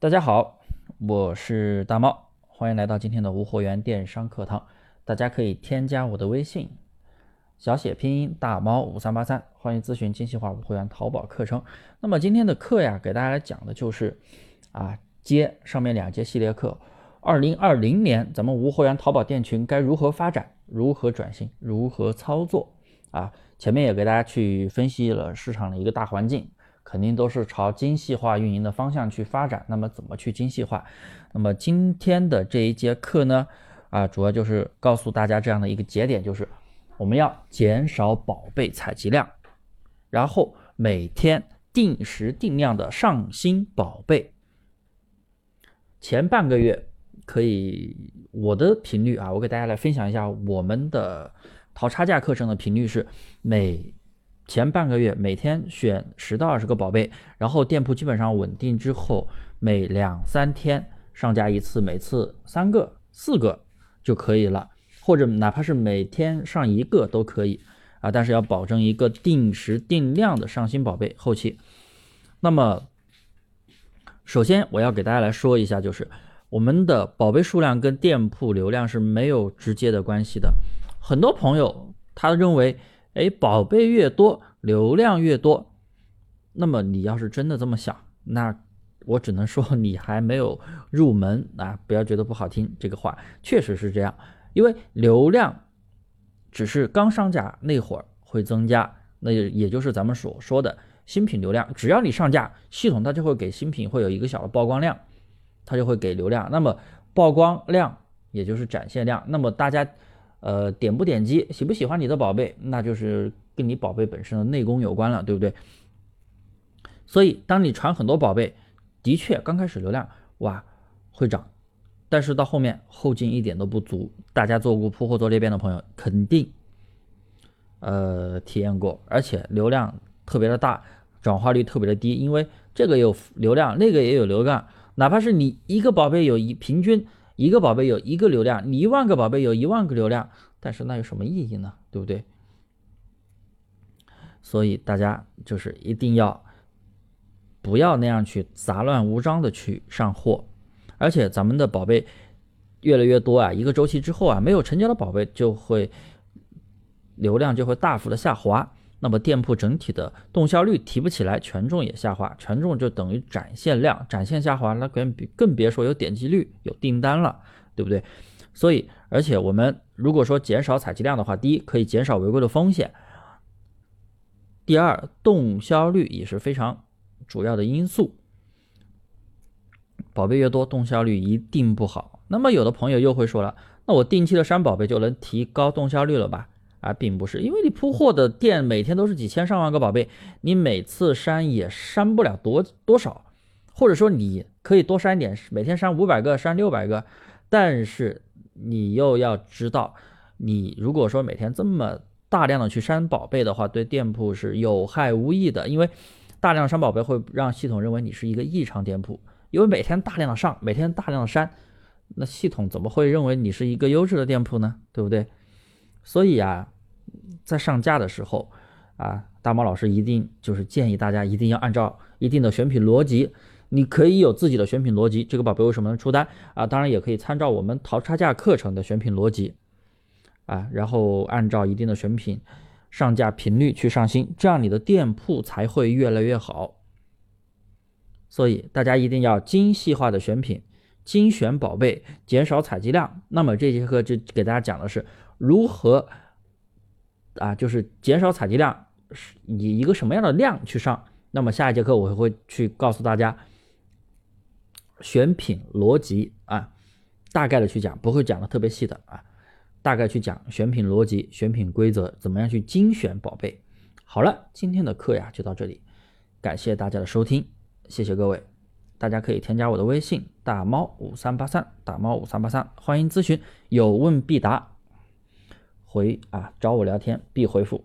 大家好，我是大猫，欢迎来到今天的无货源电商课堂。大家可以添加我的微信，小写拼音大猫五三八三，欢迎咨询精细化无货源淘宝课程。那么今天的课呀，给大家来讲的就是啊，接上面两节系列课。二零二零年，咱们无货源淘宝店群该如何发展？如何转型？如何操作？啊，前面也给大家去分析了市场的一个大环境，肯定都是朝精细化运营的方向去发展。那么怎么去精细化？那么今天的这一节课呢，啊，主要就是告诉大家这样的一个节点，就是我们要减少宝贝采集量，然后每天定时定量的上新宝贝。前半个月可以，我的频率啊，我给大家来分享一下我们的。淘差价课程的频率是每前半个月每天选十到二十个宝贝，然后店铺基本上稳定之后，每两三天上架一次，每次三个、四个就可以了，或者哪怕是每天上一个都可以啊，但是要保证一个定时定量的上新宝贝后期。那么，首先我要给大家来说一下，就是我们的宝贝数量跟店铺流量是没有直接的关系的。很多朋友他认为，哎，宝贝越多，流量越多。那么你要是真的这么想，那我只能说你还没有入门啊！不要觉得不好听，这个话确实是这样。因为流量只是刚上架那会儿会增加，那也就是咱们所说的新品流量。只要你上架，系统它就会给新品会有一个小的曝光量，它就会给流量。那么曝光量也就是展现量。那么大家。呃，点不点击，喜不喜欢你的宝贝，那就是跟你宝贝本身的内功有关了，对不对？所以，当你传很多宝贝，的确刚开始流量哇会涨，但是到后面后劲一点都不足。大家做过铺货做裂变的朋友肯定呃体验过，而且流量特别的大，转化率特别的低，因为这个有流量，那个也有流量，哪怕是你一个宝贝有一平均。一个宝贝有一个流量，你一万个宝贝有一万个流量，但是那有什么意义呢？对不对？所以大家就是一定要不要那样去杂乱无章的去上货，而且咱们的宝贝越来越多啊，一个周期之后啊，没有成交的宝贝就会流量就会大幅的下滑。那么店铺整体的动销率提不起来，权重也下滑，权重就等于展现量，展现下滑，那更别更别说有点击率、有订单了，对不对？所以，而且我们如果说减少采集量的话，第一可以减少违规的风险，第二动销率也是非常主要的因素。宝贝越多，动销率一定不好。那么有的朋友又会说了，那我定期的删宝贝就能提高动销率了吧？啊，并不是，因为你铺货的店每天都是几千上万个宝贝，你每次删也删不了多多少，或者说你可以多删点，每天删五百个、删六百个，但是你又要知道，你如果说每天这么大量的去删宝贝的话，对店铺是有害无益的，因为大量删宝贝会让系统认为你是一个异常店铺，因为每天大量的上，每天大量的删，那系统怎么会认为你是一个优质的店铺呢？对不对？所以啊，在上架的时候啊，大猫老师一定就是建议大家一定要按照一定的选品逻辑。你可以有自己的选品逻辑，这个宝贝为什么能出单啊？当然也可以参照我们淘差价课程的选品逻辑啊，然后按照一定的选品上架频率去上新，这样你的店铺才会越来越好。所以大家一定要精细化的选品，精选宝贝，减少采集量。那么这节课就给大家讲的是。如何啊？就是减少采集量，以一个什么样的量去上？那么下一节课我会去告诉大家选品逻辑啊，大概的去讲，不会讲的特别细的啊，大概去讲选品逻辑、选品规则，怎么样去精选宝贝。好了，今天的课呀就到这里，感谢大家的收听，谢谢各位。大家可以添加我的微信大猫五三八三，大猫五三八三，欢迎咨询，有问必答。回啊，找我聊天必回复。